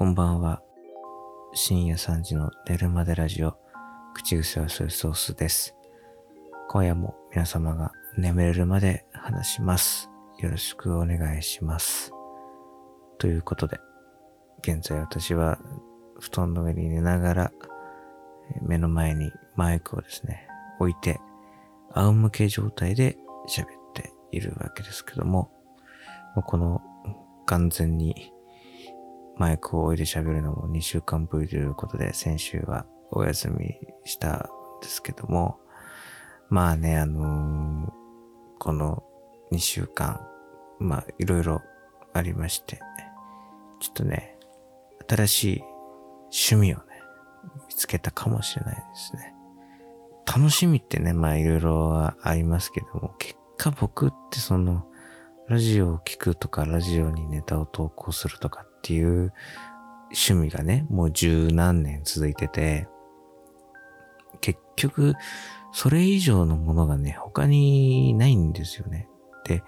こんばんは。深夜3時の寝るまでラジオ、口癖はソイソースです。今夜も皆様が眠れるまで話します。よろしくお願いします。ということで、現在私は布団の上に寝ながら、目の前にマイクをですね、置いて、仰向け状態で喋っているわけですけども、この完全にマイクを置いて喋るのも2週間ぶりということで、先週はお休みしたんですけども、まあね、あのーこの2週間、まあいろいろありまして、ちょっとね、新しい趣味をね、見つけたかもしれないですね。楽しみってね、まあいろいろありますけども、結果僕ってその、ラジオを聞くとか、ラジオにネタを投稿するとかっていう趣味がね、もう十何年続いてて、結局、それ以上のものがね、他にないんですよね。で、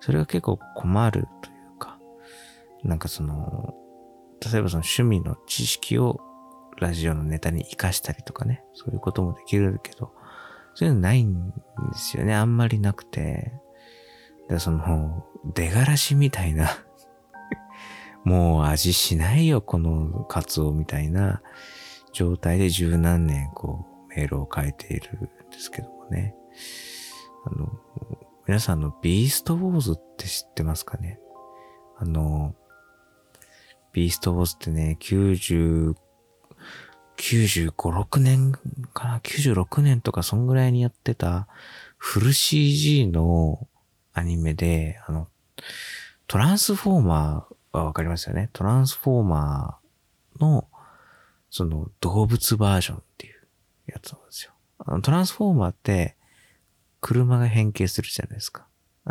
それが結構困るというか、なんかその、例えばその趣味の知識をラジオのネタに活かしたりとかね、そういうこともできるけど、そういうのないんですよね。あんまりなくて。で、その、出がらしみたいな、もう味しないよ、このカツオみたいな状態で十何年こうメールを書いているんですけどもね。あの、皆さんのビーストウォーズって知ってますかね？あの、ビーストウォーズってね、90、95、6年かな ?96 年とかそんぐらいにやってたフル CG のアニメで、あの、トランスフォーマーはわかりますよねトランスフォーマーの、その動物バージョンっていうやつなんですよ。あのトランスフォーマーって、車が変形するじゃないですか。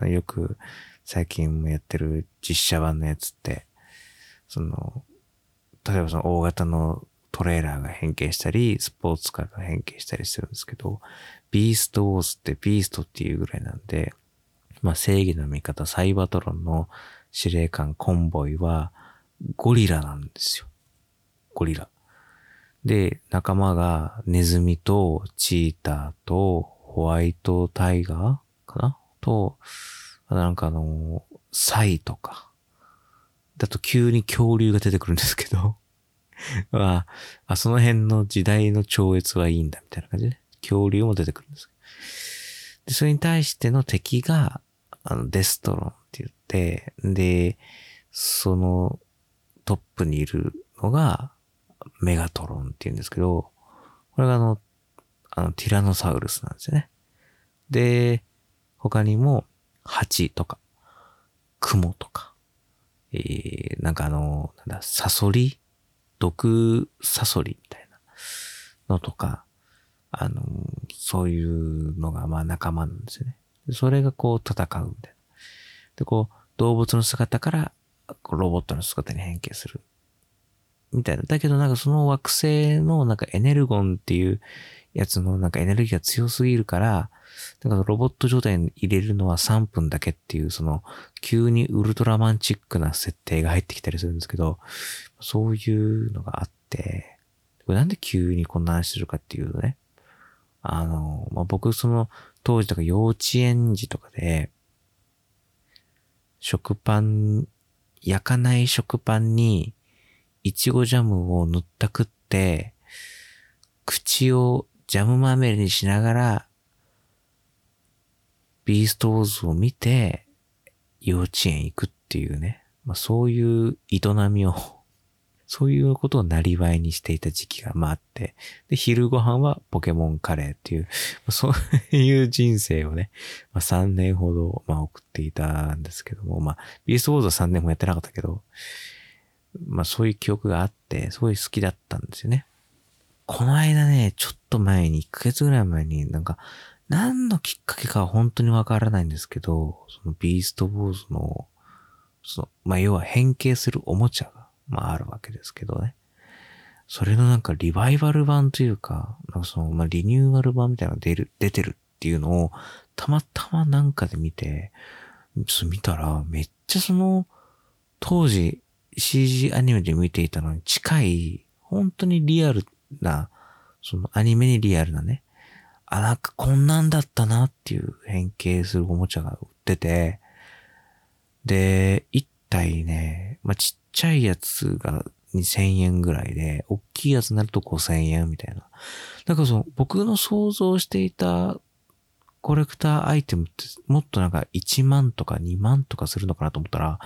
よく最近もやってる実写版のやつって、その、例えばその大型のトレーラーが変形したり、スポーツカーが変形したりするんですけど、ビーストウォーズってビーストっていうぐらいなんで、まあ正義の味方サイバトロンの司令官コンボイはゴリラなんですよ。ゴリラ。で、仲間がネズミとチーターとホワイトタイガーかな？と、なんかあの、サイとか。だと急に恐竜が出てくるんですけど、あ、あ、その辺の時代の超越はいいんだみたいな感じで。恐竜も出てくるんです。で、それに対しての敵が、あの、デストロンって言って、で、そのトップにいるのが、メガトロンって言うんですけど、これがあの、あの、ティラノサウルスなんですよね。で、他にも、ハチとか、クモとか、えー、なんかあの、なんだ、サソリ？毒サソリみたいなのとか、あの、そういうのがまあ仲間なんですよね。それがこう戦うみたいな。で、こう、動物の姿から、こうロボットの姿に変形する。みたいな。だけどなんかその惑星のなんかエネルゴンっていうやつのなんかエネルギーが強すぎるから、なんかロボット状態に入れるのは3分だけっていう、その、急にウルトラマンチックな設定が入ってきたりするんですけど、そういうのがあって、これなんで急にこんな話するかっていうとね、あの、まあ、僕その当時とか幼稚園児とかで、食パン、焼かない食パンに、いちごジャムを塗ったくって、口をジャムまみれにしながら、ビーストウォーズを見て、幼稚園行くっていうね。まあ、そういう営みを、そういうことをなりわいにしていた時期がまああって、で、昼ご飯はポケモンカレーっていう、そういう人生をね、まあ、3年ほど、まあ、送っていたんですけども、まあ、ビーストウォーズは3年もやってなかったけど、まあ、そういう記憶があって、すごい好きだったんですよね。この間ね、ちょっと前に、1ヶ月ぐらい前に、なんか、何のきっかけかは本当にわからないんですけど、そのビーストウォーズの、その、まあ、要は変形するおもちゃが、まあ、あるわけですけどね。それのなんかリバイバル版というか、なんかその、まあ、リニューアル版みたいなのが出る、出てるっていうのを、たまたまなんかで見て、見たら、めっちゃその、当時、CG アニメで見ていたのに近い、本当にリアルな、そのアニメにリアルなね、あ、なんかこんなんだったなっていう変形するおもちゃが売ってて、で、一体ね、まあ、ちっちゃいやつが2000円ぐらいで、大きいやつになると5000円みたいな。だからその、僕の想像していたコレクターアイテムってもっとなんか1万とか2万とかするのかなと思ったら、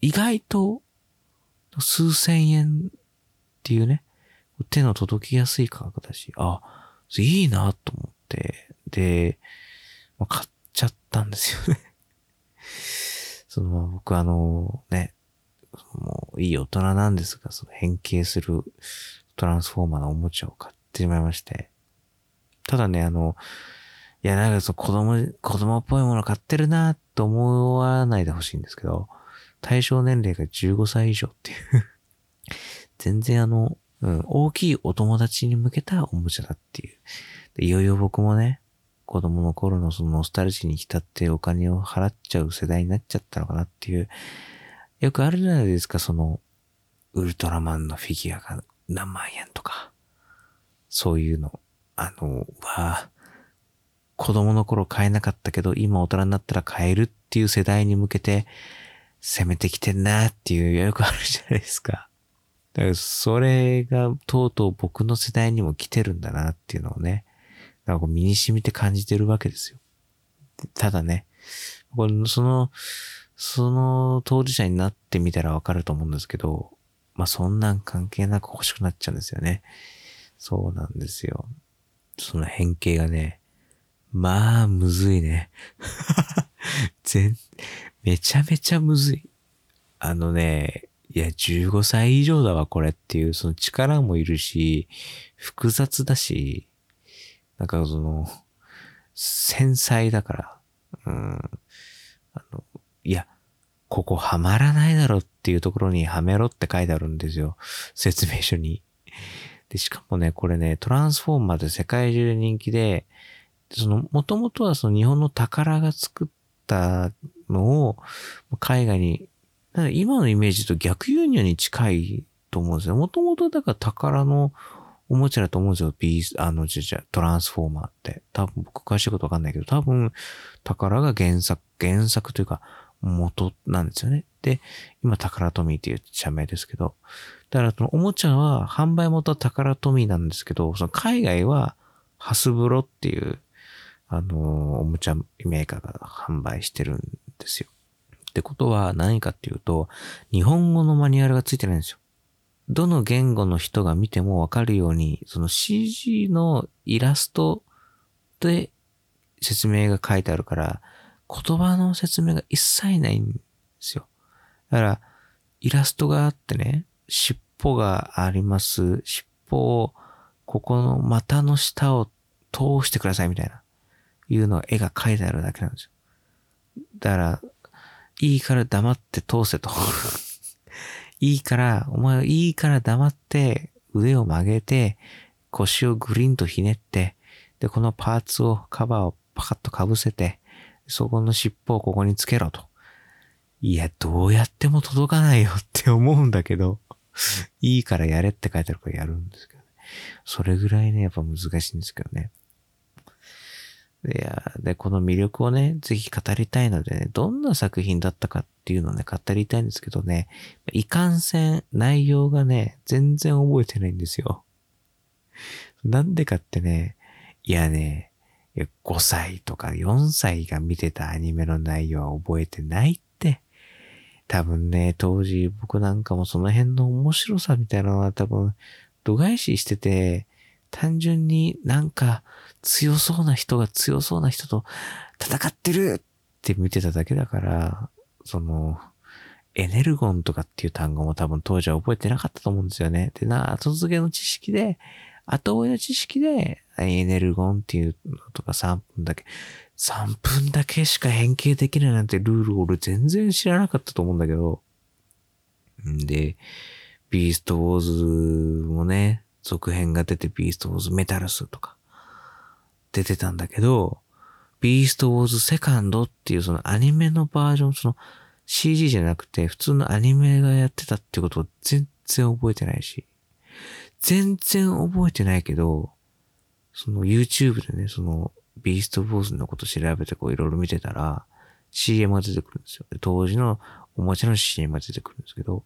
意外と数千円っていうね、手の届きやすい価格だし、あ、いいなと思って、で、ま、買っちゃったんですよね その、僕あの、ね、もういい大人なんですが、その変形するトランスフォーマーのおもちゃを買ってしまいまして。ただね、あの、いや、なんかその子供、子供っぽいもの買ってるなと思わないでほしいんですけど、対象年齢が15歳以上っていう 全然あの、うん、大きいお友達に向けたおもちゃだっていう。でいよいよ僕もね、子供の頃のそのノスタルジーに浸ってお金を払っちゃう世代になっちゃったのかなっていう。よくあるじゃないですか、その、ウルトラマンのフィギュアが何万円とか。そういうの。あの、は、子供の頃買えなかったけど、今大人になったら買えるっていう世代に向けて、攻めてきてんなっていうよくあるじゃないですか。だからそれがとうとう僕の世代にも来てるんだなっていうのをね、なんか身に染みて感じてるわけですよ。ただね、これその、その当事者になってみたらわかると思うんですけど、まあそんなん関係なく欲しくなっちゃうんですよね。そうなんですよ。その変形がね、まあ、むずいね。全、めちゃめちゃむずい。あのね、いや、15歳以上だわ、これっていう、その力もいるし、複雑だし、なんかその、繊細だから、うん。あの、いや、ここはまらないだろっていうところにはめろって書いてあるんですよ。説明書に。で、しかもね、これね、トランスフォーマーで世界中で人気で、その、もともとはその日本の宝が作ったのを海外に、今のイメージと逆輸入に近いと思うんですよ。もともとだから宝のおもちゃだと思うんですよ。ビース、あの、じゃじゃ、トランスフォーマーって。多分僕詳しいことわかんないけど、多分宝が原作、原作というか元なんですよね。で、今宝トミーっていう社名ですけど、だからそのおもちゃは販売元は宝トミーなんですけど、その海外はハスブロっていうあの、おもちゃメーカーが販売してるんですよ。ってことは何かっていうと、日本語のマニュアルがついてないんですよ。どの言語の人が見てもわかるように、その CG のイラストで説明が書いてあるから、言葉の説明が一切ないんですよ。だから、イラストがあってね、尻尾があります。尻尾を、ここの股の下を通してくださいみたいな。いうのは絵が描いてあるだけなんですよ。だから、いいから黙って通せと。いいから、お前はいいから黙って腕を曲げて、腰をグリンとひねって、で、このパーツを、カバーをパカッと被せて、そこの尻尾をここにつけろと。いや、どうやっても届かないよって思うんだけど、いいからやれって書いてあるからやるんですけどね。それぐらいね、やっぱ難しいんですけどね。いや、で、この魅力をね、ぜひ語りたいのでね、どんな作品だったかっていうのをね、語りたいんですけどね、いかんせん内容がね、全然覚えてないんですよ。なんでかってね、いやね、5歳とか4歳が見てたアニメの内容は覚えてないって。多分ね、当時僕なんかもその辺の面白さみたいなのは多分度外視してて、単純になんか強そうな人が強そうな人と戦ってるって見てただけだから、その、エネルゴンとかっていう単語も多分当時は覚えてなかったと思うんですよね。でな、後付けの知識で、後追いの知識で、エネルゴンっていうのとか3分だけ、3分だけしか変形できないなんてルール俺全然知らなかったと思うんだけど。んで、ビーストウォーズもね、続編が出てビーストウォーズメタルスとか出てたんだけど、ビーストウォーズセカンドっていうそのアニメのバージョン、その CG じゃなくて普通のアニメがやってたってことを全然覚えてないし、全然覚えてないけど、その YouTube でね、そのビーストボーズのこと調べてこういろいろ見てたら、CM が出てくるんですよ。当時のおもちゃの CM が出てくるんですけど、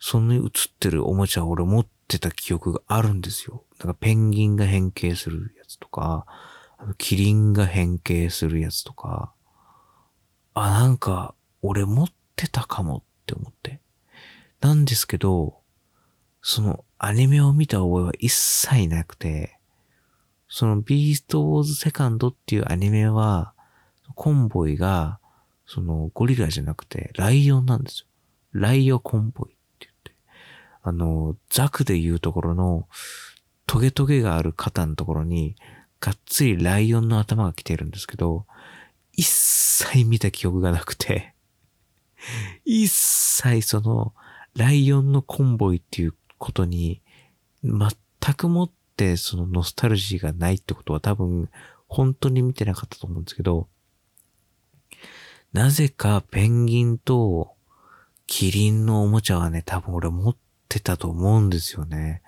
その映ってるおもちゃを俺持ってた記憶があるんですよ。なんかペンギンが変形するやつとか、あのキリンが変形するやつとか、あ、なんか俺持ってたかもって思って。なんですけど、そのアニメを見た覚えは一切なくて、そのビーストウォーズセカンドっていうアニメは、コンボイが、そのゴリラじゃなくてライオンなんですよ。ライオコンボイって言って。あの、ザクで言うところのトゲトゲがある肩のところに、がっつりライオンの頭が来てるんですけど、一切見た記憶がなくて、一切その、ライオンのコンボイっていうことに、全くもってそのノスタルジーがないってことは多分、本当に見てなかったと思うんですけど、なぜかペンギンとキリンのおもちゃはね、多分俺持ってたと思うんですよね。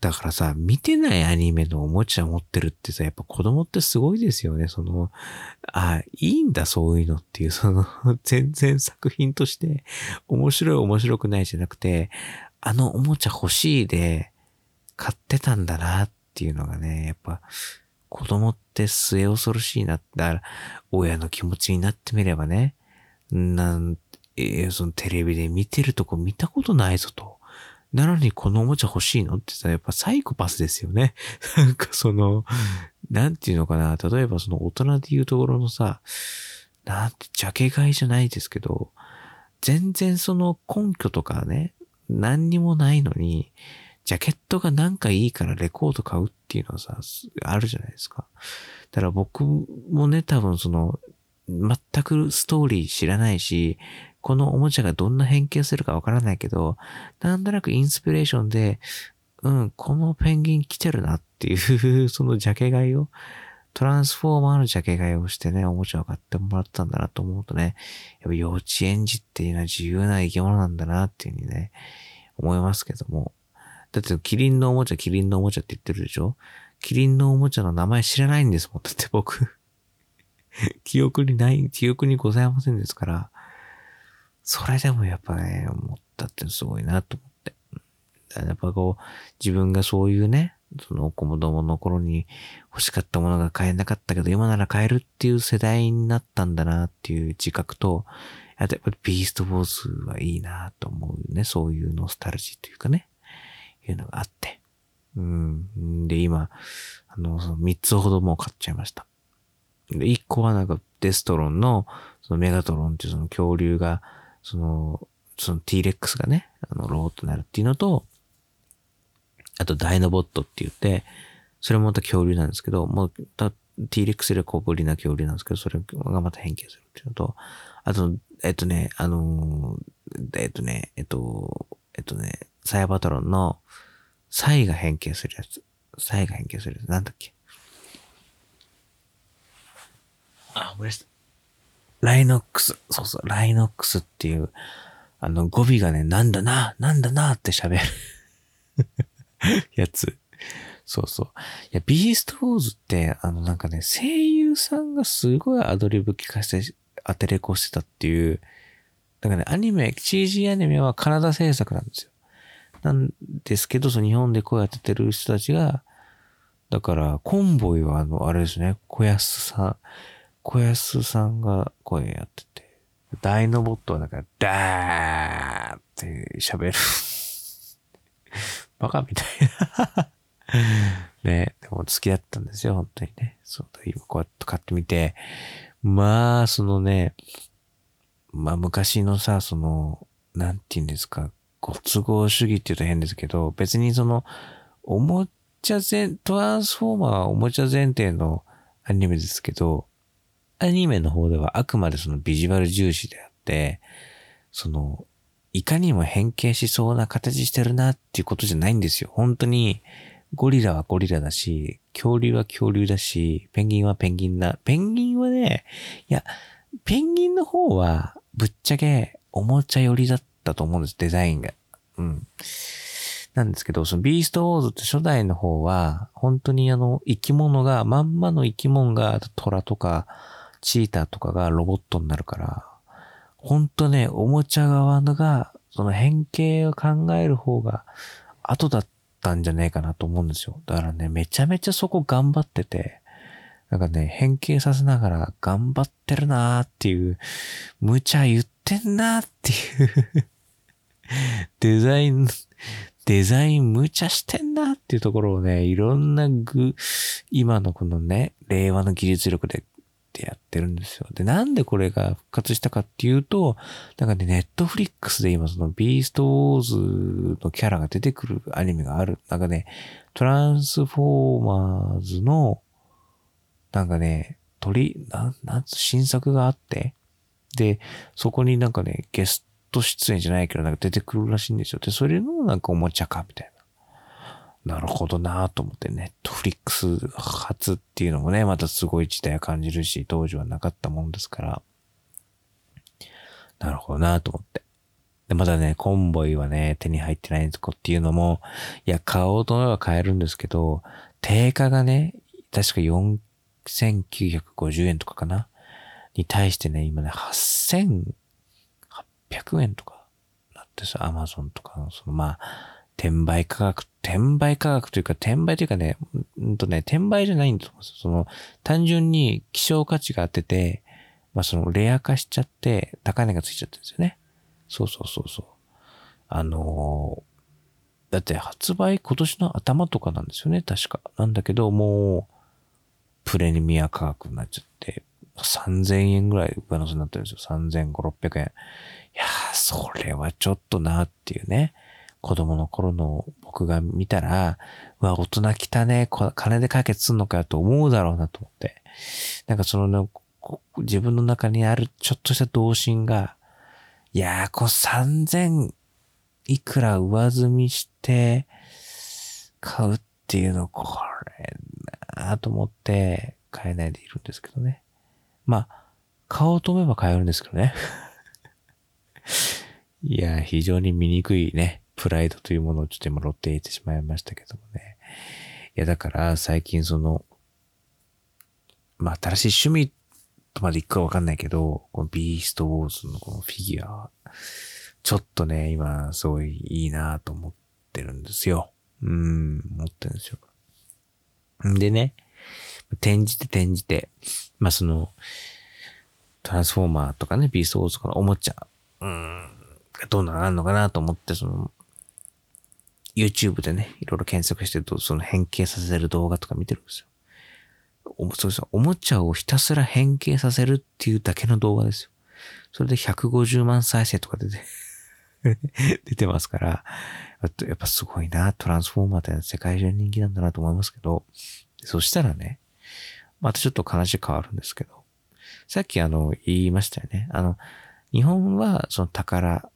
だからさ、見てないアニメのおもちゃ持ってるってさ、やっぱ子供ってすごいですよね。その、あ、いいんだ、そういうのっていう、その、全然作品として面白い面白くないじゃなくて、あのおもちゃ欲しいで買ってたんだなっていうのがね、やっぱ子供って末恐ろしいな。だから、親の気持ちになってみればね、なん、えー、そのテレビで見てるとこ見たことないぞと。なのにこのおもちゃ欲しいのってさ、やっぱサイコパスですよね。なんかその、なんていうのかな。例えばその大人で言うところのさ、なんて、ジャケ買いじゃないですけど、全然その根拠とかね、何にもないのに、ジャケットがなんかいいからレコード買うっていうのはさ、あるじゃないですか。だから僕もね、多分その、全くストーリー知らないし、このおもちゃがどんな変形するかわからないけど、なんとなくインスピレーションで、うん、このペンギン来てるなっていう そのジャケ買いを、トランスフォーマーのジャケ買いをしてね、おもちゃを買ってもらったんだなと思うとね、やっぱ幼稚園児っていうのは自由な生き物なんだなっていうふうにね、思いますけども。だってキリンのおもちゃ、キリンのおもちゃって言ってるでしょ？キリンのおもちゃの名前知らないんですもん。だって僕 記憶にない、記憶にございませんですから、それでもやっぱね、思ったってすごいなと思って。やっぱこう、自分がそういうね、その子供の頃に欲しかったものが買えなかったけど、今なら買えるっていう世代になったんだなっていう自覚と、あとやっぱりビーストボーズはいいなと思うね。そういうノスタルジーというかね、いうのがあって。うん。で、今、あの、その3つほども買っちゃいました。で、1個はなんかデストロンの、そのメガトロンっていうその恐竜が、その、その T-Rex がね、あの、ローとなるっていうのと、あとダイノボットって言って、それもまた恐竜なんですけど、もう、T-Rex より小ぶりな恐竜なんですけど、それがまた変形するっていうのと、あと、えっとね、あのえっとね、えっと、えっとね、サイヤバトロンの、サイが変形するやつ。サイが変形するやつ。なんだっけ？あ、思い出した。ライノックス。そうそう、ライノックスっていう、あの語尾がね、なんだな、なんだなって喋る やつ。そうそう。いや、ビーストウォーズって、あのなんかね、声優さんがすごいアドリブ聞かせて、当てれこしてたっていう、だかね、アニメ、CG アニメはカナダ制作なんですよ。なんですけど、その日本で声当ててる人たちが、だから、コンボイはあの、あれですね、小安さん、小安さんが声やってて、ダイノボットはなんか、ダーって喋る。バカ？みたいな。ね、でも好きだったんですよ、本当にね。そう、今こうやって買ってみて、まあ、そのね、まあ昔のさ、その、なんて言うんですか、ご都合主義って言うと変ですけど、別にその、おもちゃ前、トランスフォーマーはおもちゃ前提のアニメですけど、アニメの方ではあくまでそのビジュアル重視であって、その、いかにも変形しそうな形してるなっていうことじゃないんですよ。本当に、ゴリラはゴリラだし、恐竜は恐竜だし、ペンギンはペンギンだ。ペンギンはね、いや、ペンギンの方は、ぶっちゃけ、おもちゃ寄りだったと思うんです、デザインが。うん。なんですけど、そのビーストウォーズって初代の方は、本当にあの、生き物が、まんまの生き物が、虎とか、チーターとかがロボットになるから、ほんとね、おもちゃ側のが、その変形を考える方が、後だったんじゃねえかなと思うんですよ。だからね、めちゃめちゃそこ頑張ってて、なんかね、変形させながら頑張ってるなーっていう、無茶言ってんなーっていう デザイン、デザイン無茶してんなっていうところをね、いろんな具、今のこのね、令和の技術力でってやってるんですよ。で、なんでこれが復活したかっていうと、なんかね、ネットフリックスで今そのビーストウォーズのキャラが出てくるアニメがある。なんかね、トランスフォーマーズの、なんかね、鳥、なん、なんつ、新作があって、で、そこになんかね、ゲスト出演じゃないけど、なんか出てくるらしいんですよ。で、それのなんかおもちゃか、みたいな。なるほどなと思って、ネットフリックス初っていうのもね、またすごい時代を感じるし、当時はなかったもんですから、なるほどなと思って。で、まだね、コンボイはね、手に入ってないんですかっていうのも、いや、買おうと思えば買えるんですけど、定価がね、確か4950円とかかな？に対してね、今ね、8800円とかなってさ、アマゾンとかの、そのまあ、転売価格、転売価格というか、転売というかね、うんとね、転売じゃないんですよ。その、単純に希少価値があってて、まあその、レア化しちゃって、高値がついちゃってるんですよね。そうそうそうそう。あのー、だって発売今年の頭とかなんですよね、確か。なんだけど、もう、プレミア価格になっちゃって、3000円ぐらい上乗せになってるんですよ。3500、600円。いやー、それはちょっとなっていうね。子供の頃の僕が見たら、うわ、大人来たね、金で解決すんのかよと思うだろうなと思って。なんかそのね、自分の中にあるちょっとした童心が、いやー、こう3000いくら上積みして買うっていうの、これなーと思って買えないでいるんですけどね。まあ、買おうと思えば買えるんですけどね。いやー、非常に醜いね、プライドというものをちょっと今露呈してしまいましたけどもね。いや、だから最近その、まあ、新しい趣味とまで行くかわかんないけど、このビーストウォーズのこのフィギュア、ちょっとね、今、すごいいいなと思ってるんですよ。うん、思ってるんですよ。んでね、転じて転じて、まあ、その、トランスフォーマーとかね、ビーストウォーズとかのおもちゃ、うん、どうなるのかなと思って、その、YouTube でね、いろいろ検索してると、その変形させる動画とか見てるんですよ。おそうですおもちゃをひたすら変形させるっていうだけの動画ですよ。それで150万再生とか出て 出てますから、やっぱすごいな、トランスフォーマーって世界中人気なんだなと思いますけど、そしたらね、またちょっと話変わるんですけど、さっきあの、言いましたよね。あの、日本はその宝、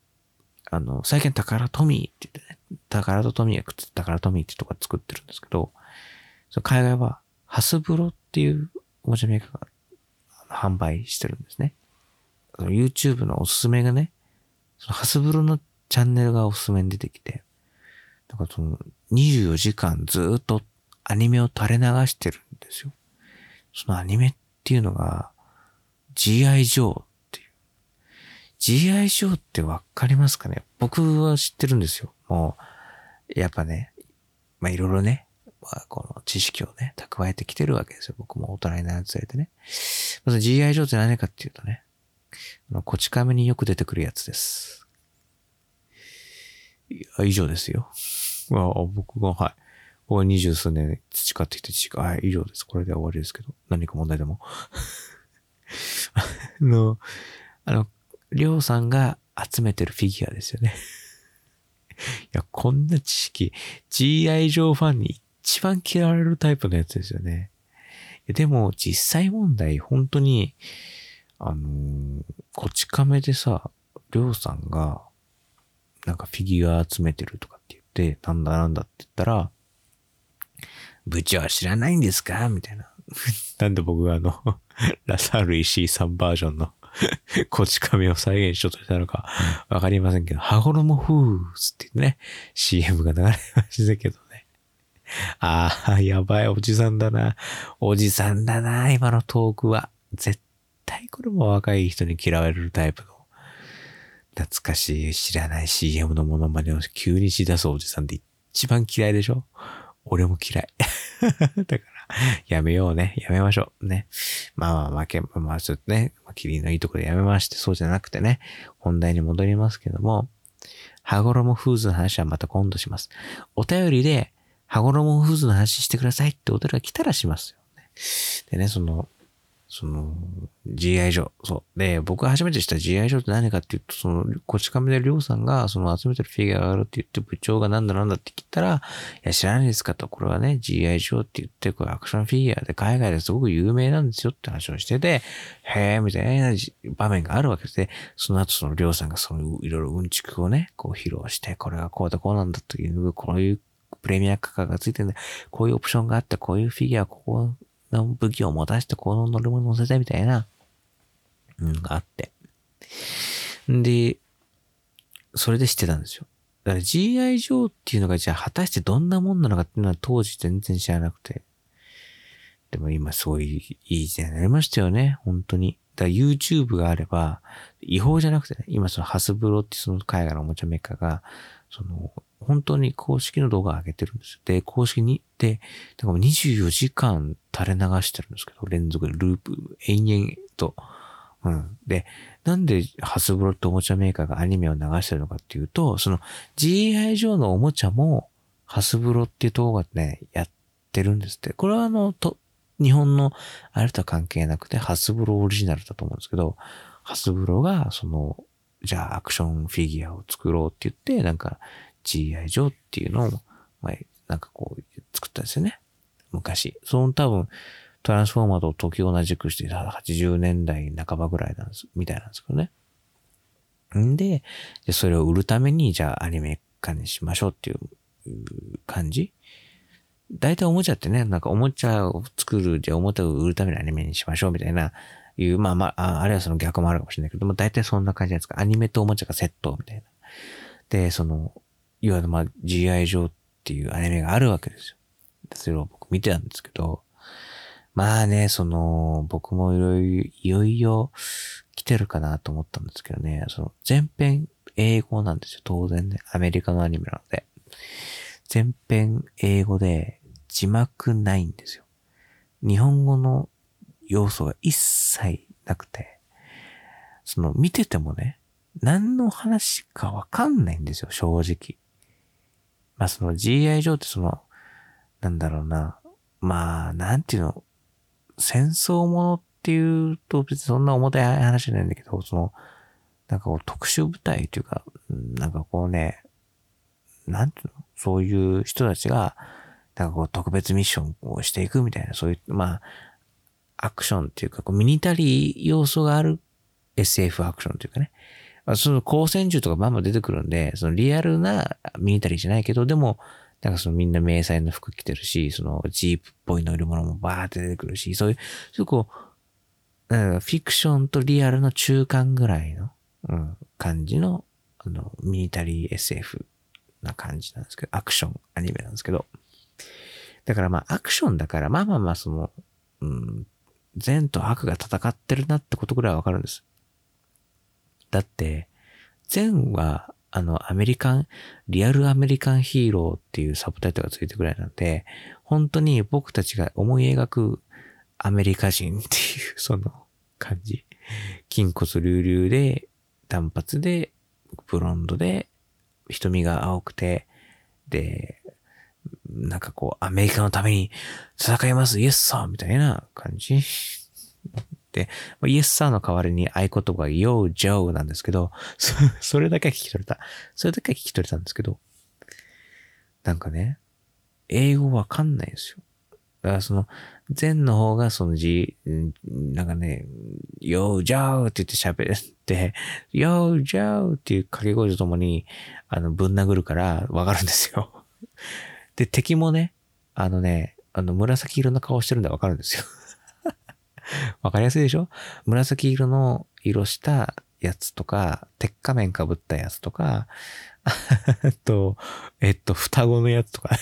あの、最近宝トミーって言って、宝とトミーがくっつ宝トミーってとこ作ってるんですけど、その海外はハスブロっていうおもちゃメーカーが販売してるんですね。YouTube のおすすめがね、そのハスブロのチャンネルがおすすめに出てきて、だからその24時間ずっとアニメを垂れ流してるんですよ。そのアニメっていうのが G.I. ジョーっていう。G.I. ジョーってわかりますかね？僕は知ってるんですよ。もう、やっぱね、まあいろいろね、まあ、この知識をね、蓄えてきてるわけですよ。僕も大人になるつれてね。まず G.I. ジョーって何かっていうとね、あのこち亀によく出てくるやつです。いや、以上ですよ。まあ僕が、はい。僕は二十数年培ってきた知識、はい、以上です。これで終わりですけど。何か問題でも。あの、あの、りょうさんが集めてるフィギュアですよね。いや、こんな知識、GI 上ファンに一番嫌われるタイプのやつですよね。でも、実際問題、本当に、あのー、こち亀でさ、りょうさんが、なんかフィギュア集めてるとかって言って、なんだなんだって言ったら、部長は知らないんですか？みたいな。なんで僕があの ラサール石井さんバージョンの こち亀を再現しようとしたのか、わかりませんけど、羽衣フーズって言ってね、CM が流れましたけどね。ああ、やばいおじさんだな。おじさんだな、今のトークは。絶対これも若い人に嫌われるタイプの。懐かしい知らない CM のものまねを急にしだすおじさんって一番嫌いでしょ？俺も嫌い。だから、やめようね。やめましょう。ね。まあまあ、負け、まあちょっとね、まあ、キリのいいところでやめまして、そうじゃなくてね、本題に戻りますけども、羽衣フーズの話はまた今度します。お便りで、羽衣フーズの話してくださいってお便りが来たらしますよね。でね、その、その、GI ジョー。そう。で、僕が初めて知った GI ジョーって何かっていうと、その、こち亀でりょうさんが、その集めてるフィギュアがあるって言って、部長がなんだなんだって聞いたら、いや、知らないですかと、これはね、GI ジョーって言って、これアクションフィギュアで海外ですごく有名なんですよって話をしてて、へえ、みたいな場面があるわけで、その後そのりょうさんがその、いろいろうんちくをね、こう披露して、これがこうだこうなんだっていう、こういうプレミア価格がついてるんで、こういうオプションがあって、こういうフィギュア、ここの武器を持たせてこの乗り物乗せたみたいな、うん、があって。で、それで知ってたんですよ。だから GI 上っていうのがじゃあ果たしてどんなもんなのかっていうのは当時全然知らなくて。でも今すごいいい時代になりましたよね。本当に。だから YouTube があれば、違法じゃなくてね、今そのハスブロってその海外のおもちゃメーカーが、その、本当に公式の動画を上げてるんですよ。で、公式に、で、だから24時間垂れ流してるんですけど、連続でループ、延々と。うん。で、なんでハスブロっておもちゃメーカーがアニメを流してるのかっていうと、その GI 上のおもちゃもハスブロっていう動画でね、やってるんですって。これはあの、と、日本のあれとは関係なくて、ハスブロオリジナルだと思うんですけど、ハスブロが、その、じゃあアクションフィギュアを作ろうって言って、なんか GI 上っていうのを、まあ、なんかこう作ったんですよね。昔。その多分、トランスフォーマーと時を同じくして80年代半ばぐらいなんです、みたいなんですけどね。んで、でそれを売るために、じゃあアニメ化にしましょうっていう感じ大体おもちゃってね、なんかおもちゃを作る、じゃあおもちゃを売るためにアニメにしましょうみたいな、いう、まあまあ、あるいはその逆もあるかもしれないけども、大体そんな感じなんですか？アニメとおもちゃがセットみたいな。で、その、いわゆるまあ GI 上っていうアニメがあるわけですよ。それを僕見てたんですけど、まあね、その、僕もいろいろ、いよいよ来てるかなと思ったんですけどね、その、全編英語なんですよ。当然ね。アメリカのアニメなので。全編英語で字幕ないんですよ。日本語の要素が一切なくて、その見ててもね、何の話かわかんないんですよ、正直。まあその GI 上ってその、なんだろうな、まあ、なんていうの、戦争ものっていうと別にそんな重たい話じゃないんだけど、その、なんかこう特殊部隊というか、なんかこうね、なんていうのそういう人たちが、なんかこう特別ミッションをしていくみたいな、そういう、まあ、アクションっていうか、こうミニタリー要素がある SF アクションというかね。まあ、その光線銃とかバンバン出てくるんで、そのリアルなミニタリーじゃないけど、でも、なんかそのみんな迷彩の服着てるし、そのジープっぽい乗り物もバーって出てくるし、そういう、そういうこう、なんフィクションとリアルの中間ぐらいの、うん、感じの、あの、ミニタリー SF な感じなんですけど、アクションアニメなんですけど、だからまあアクションだから、まあまあまあその、うん、善と悪が戦ってるなってことぐらいわかるんです。だって、善は、あの、アメリカン、リアルアメリカンヒーローっていうサブタイトルがついてるぐらいなんで、本当に僕たちが思い描くアメリカ人っていう、その感じ。筋骨隆々で、単発で、ブロンドで、瞳が青くて、で、なんかこう、アメリカのために戦いますイエスサーみたいな感じ。で、イエスサーの代わりに合言葉が Yo, Joe なんですけど、それだけは聞き取れた。それだけは聞き取れたんですけど、なんかね、英語わかんないんですよ。だからその、前の方がその字、なんかね、Yo, Joe って言って喋って、Yo, Joe っていう掛け声とともに、あの、ぶん殴るからわかるんですよ。で、敵もね、あのね、あの、紫色の顔してるんでわかるんですよ。わかりやすいでしょ？紫色の色したやつとか、鉄仮面被ったやつとか、えっと、えっと、双子のやつとか、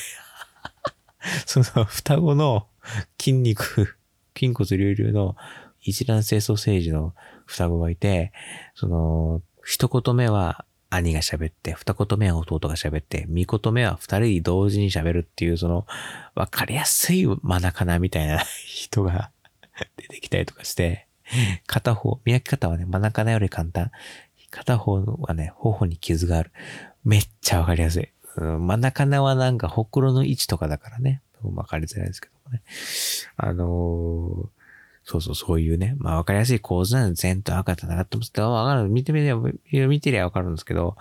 その双子の筋肉、筋骨隆々の一卵性ソーセージの双子がいて、その、一言目は兄が喋って、二言目は弟が喋って、三言目は二人同時に喋るっていう、その、わかりやすいマナカナみたいな 人が 出てきたりとかして、片方、見分け方はね、マナカナより簡単。片方はね、頬に傷がある。めっちゃわかりやすい。うん、真ん中はなんかほくろの位置とかだからね。わかりづらいですけどもね。あのー、そうそう、そういうね。まあわかりやすい構図なんで、全と赤となってますけど、わかる。見てみれば、見てりゃわかるんですけど、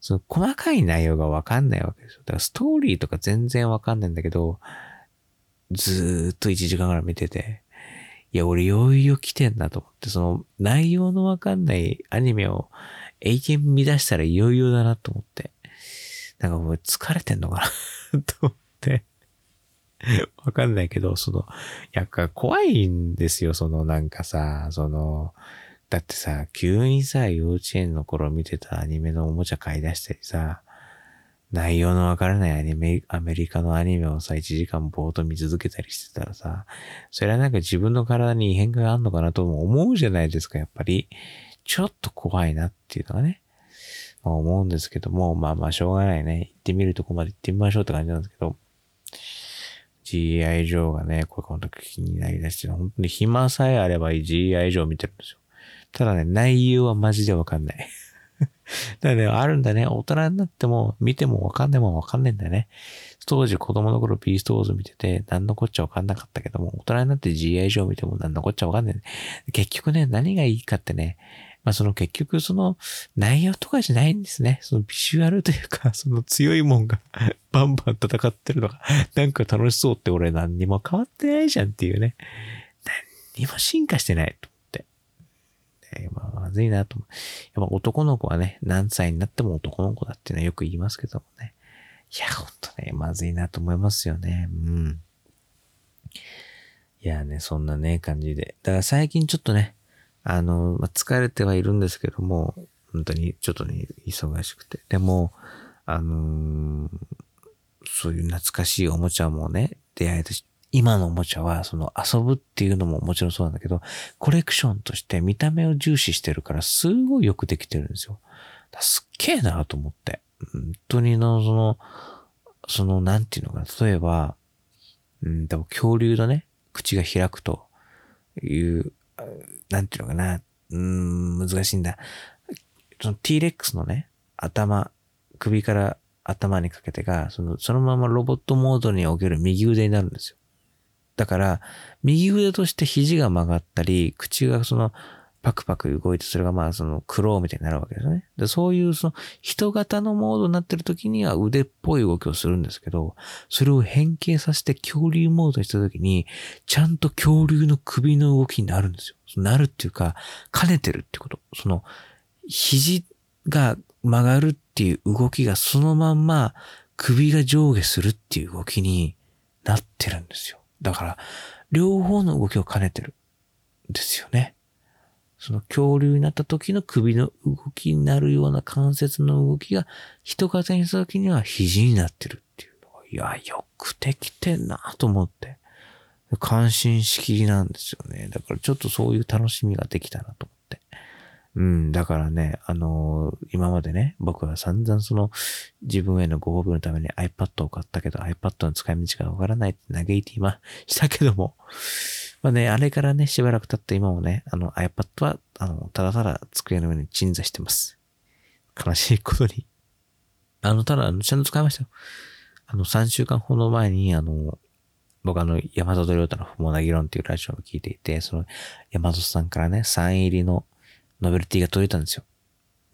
その細かい内容がわかんないわけですよ。だからストーリーとか全然わかんないんだけど、ずーっと1時間ぐらい見てて、いや、俺、いよいよ来てんなと思って、その、内容のわかんないアニメを永遠見出したらいよいよだなと思って。なんかもう疲れてんのかな と思って。わかんないけど、その、やっぱ怖いんですよ、そのなんかさ、その、だってさ、急にさ、幼稚園の頃見てたアニメのおもちゃ買い出したりさ、内容のわからないアニメ、アメリカのアニメをさ、1時間ぼーっと見続けたりしてたらさ、それはなんか自分の体に異変があんのかなとも思うじゃないですか、やっぱり。ちょっと怖いなっていうのがね、まあ、思うんですけども、まあまあしょうがないね。行ってみるとこまで行ってみましょうって感じなんですけど、GI 上がね、これこの時気になりだして、本当に暇さえあればいい GI 上見てるんですよ。ただね、内容はマジでわかんない。だからね、あるんだね。大人になっても、見てもわかんないもんわかんないんだね。当時子供の頃ビーストウォーズ見てて、何のこっちゃわかんなかったけども、大人になって GI 上見ても何のこっちゃわかんない、結局ね、何がいいかってね、まあその結局その内容とかじゃないんですね。そのビジュアルというか、その強いもんが バンバン戦ってるのが、なんか楽しそうって俺何にも変わってないじゃんっていうね。何にも進化してないと思って。まあ、まずいなと思う。やっぱ男の子はね、何歳になっても男の子だっていうのはよく言いますけどもね。いや、ほんとね、まずいなと思いますよね。うん。いやね、そんなね、感じで。だから最近ちょっとね、あの、まあ、疲れてはいるんですけども、本当にちょっとね、忙しくて。でも、あのー、そういう懐かしいおもちゃもね、出会えたし、今のおもちゃは、その遊ぶっていうのももちろんそうなんだけど、コレクションとして見た目を重視してるから、すごいよくできてるんですよ。すっげえなと思って。本当にの、その、その、なんていうのかな。例えば、うん、多分恐竜のね、口が開くという、なんていうのかな、うん、難しいんだ。その T-Rex のね、頭、首から頭にかけてが、その、そのままロボットモードにおける右腕になるんですよ。だから、右腕として肘が曲がったり、口がその、パクパク動いて、それがまあそのクローみたいになるわけですね。でそういうその人型のモードになってる時には腕っぽい動きをするんですけど、それを変形させて恐竜モードにした時に、ちゃんと恐竜の首の動きになるんですよ。なるっていうか、兼ねてるってこと。その、肘が曲がるっていう動きがそのまんま首が上下するっていう動きになってるんですよ。だから、両方の動きを兼ねてるんですよね。その恐竜になった時の首の動きになるような関節の動きが人型にした時には肘になってるっていうのが、いや、よくできてんなと思って。感心しきりなんですよね。だからちょっとそういう楽しみができたなと思って。うん、だからね、あのー、今までね、僕は散々その自分へのご褒美のために iPad を買ったけど iPad の使い道がわからないって嘆いて今したけども、まあね、あれからね、しばらく経って今もね、あの iPad は、あの、ただただ机の上に鎮座してます。悲しいことに。あの、ただ、ちゃんと使いましたよ。あの、3週間ほど前に、あの、僕あの、山里亮太の不毛な議論っていうラジオを聞いていて、その、山里さんからね、サイン入りのノベルティが届いたんですよ。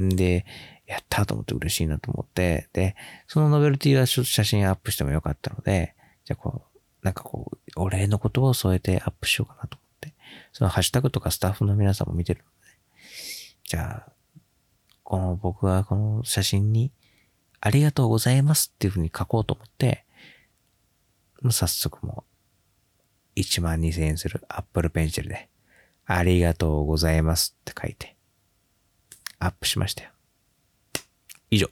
んで、やったと思って嬉しいなと思って、で、そのノベルティは写真アップしてもよかったので、じゃあこう、なんかこう、お礼の言葉を添えてアップしようかなと思って。そのハッシュタグとかスタッフの皆さんも見てるので、じゃあ、この僕はこの写真に、ありがとうございますっていうふうに書こうと思って、もう早速もう、1万2000円するアップルペンシルでありがとうございますって書いて、アップしましたよ。以上。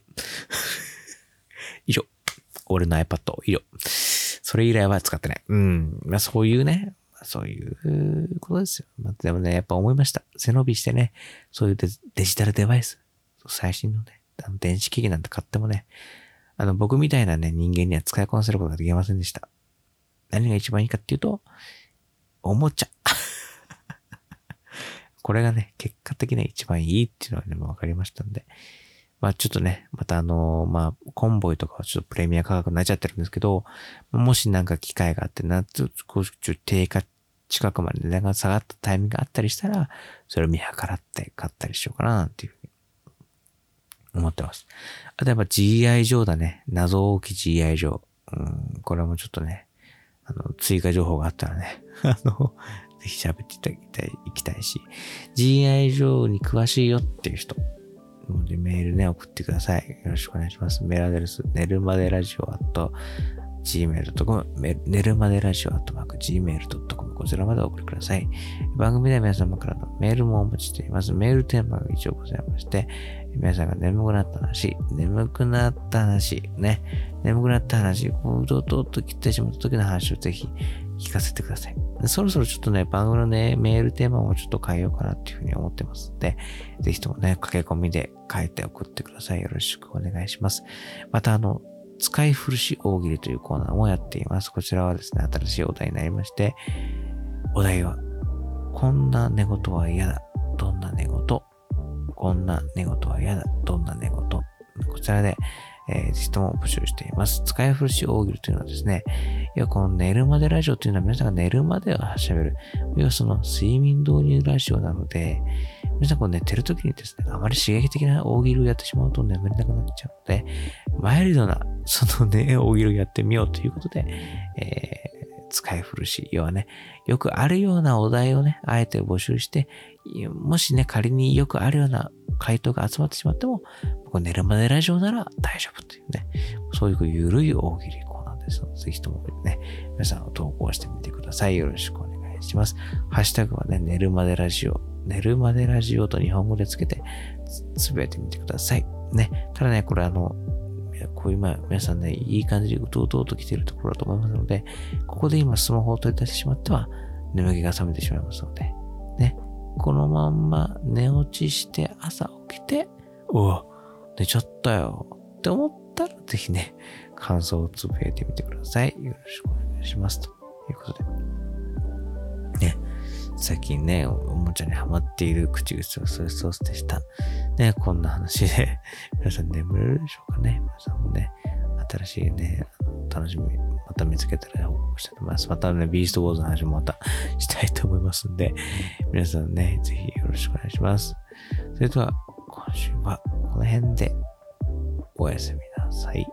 以上。俺の iPad、以上。それ以来は使ってない。うん。まあそういうね、そういうことですよ。まあ、でもね、やっぱ思いました。背伸びしてね、そういうデジタルデバイス、最新のね、あの電子機器なんて買ってもね、あの僕みたいなね、人間には使いこなせることができませんでした。何が一番いいかっていうと、おもちゃ。これがね、結果的に一番いいっていうのはね、もう分かりましたんで。まあちょっとね、またあの、まあ、コンボイとかはちょっとプレミア価格になっちゃってるんですけど、もしなんか機会があって、な、ちょっと低下近くまで値段が下がったタイミングがあったりしたら、それを見計らって買ったりしようかな、なんていうふうに思ってます。あとやっぱ GI 上だね。謎大き GI 上。うん、これもちょっとね、あの、追加情報があったらね、あの、ぜひ喋っていただきたいし、GI 上に詳しいよっていう人、メールね、送ってください。よろしくお願いします。メールアドレス、寝るまでラジオ at gmail.com、寝るまでラジオ at gmail.com、こちらまでお送りください。番組では皆様からのメールもお待ちしています。メールテーマが一応ございまして、皆さんが眠くなった話、眠くなった話、ね、眠くなった話、こう、どうと切ってしまった時の話をぜひ聞かせてください。そろそろちょっとね、番組のね、メールテーマもちょっと変えようかなっていうふうに思ってますので、ぜひともね、駆け込みで書いて送ってください。よろしくお願いします。またあの、使い古し大喜利というコーナーもやっています。こちらはですね、新しいお題になりまして、お題は、こんな寝言は嫌だ。どんな寝言こんな寝言は嫌だ。どんな寝言こちらで、えー、ぜひとも募集しています。使い古し大喜利というのはですね、要はこの寝るまでラジオというのは皆さんが寝るまでは喋る。要はその睡眠導入ラジオなので、皆さんこう寝てる時にですね、あまり刺激的な大喜利をやってしまうと眠れなくなっちゃうので、マイルドなそのね、大喜利をやってみようということで、えー、使い古し、要はね、よくあるようなお題をね、あえて募集して、もしね、仮によくあるような回答が集まってしまっても、僕寝るまでラジオなら大丈夫というね、そういうゆるい大喜利コーナーですので、ぜひともね、皆さん投稿してみてください。よろしくお願いします。ハッシュタグはね、寝るまでラジオ、寝るまでラジオと日本語でつけて、つぶやいてみてください。ね、ただね、これあの、こう今、皆さんね、いい感じでうとうとうと来てるところだと思いますので、ここで今スマホを取り出してしまっては、眠気が覚めてしまいますので、ね、このまんま寝落ちして朝起きて、うわ、寝ちゃったよって思ったらぜひね、感想をつぶやいてみてください。よろしくお願いします。ということで。ね、最近ね、おもちゃにハマっている口癖はソイソースでした。ね、こんな話で 皆さん眠れるでしょうかね。皆さんもね、新しいね、楽しみ、また見つけたら報告したいと思います。またね、ビーストウォーズの話もまたしたいと思いますんで、皆さんね、ぜひよろしくお願いします。それでは、今週はこの辺でおやすみなさい。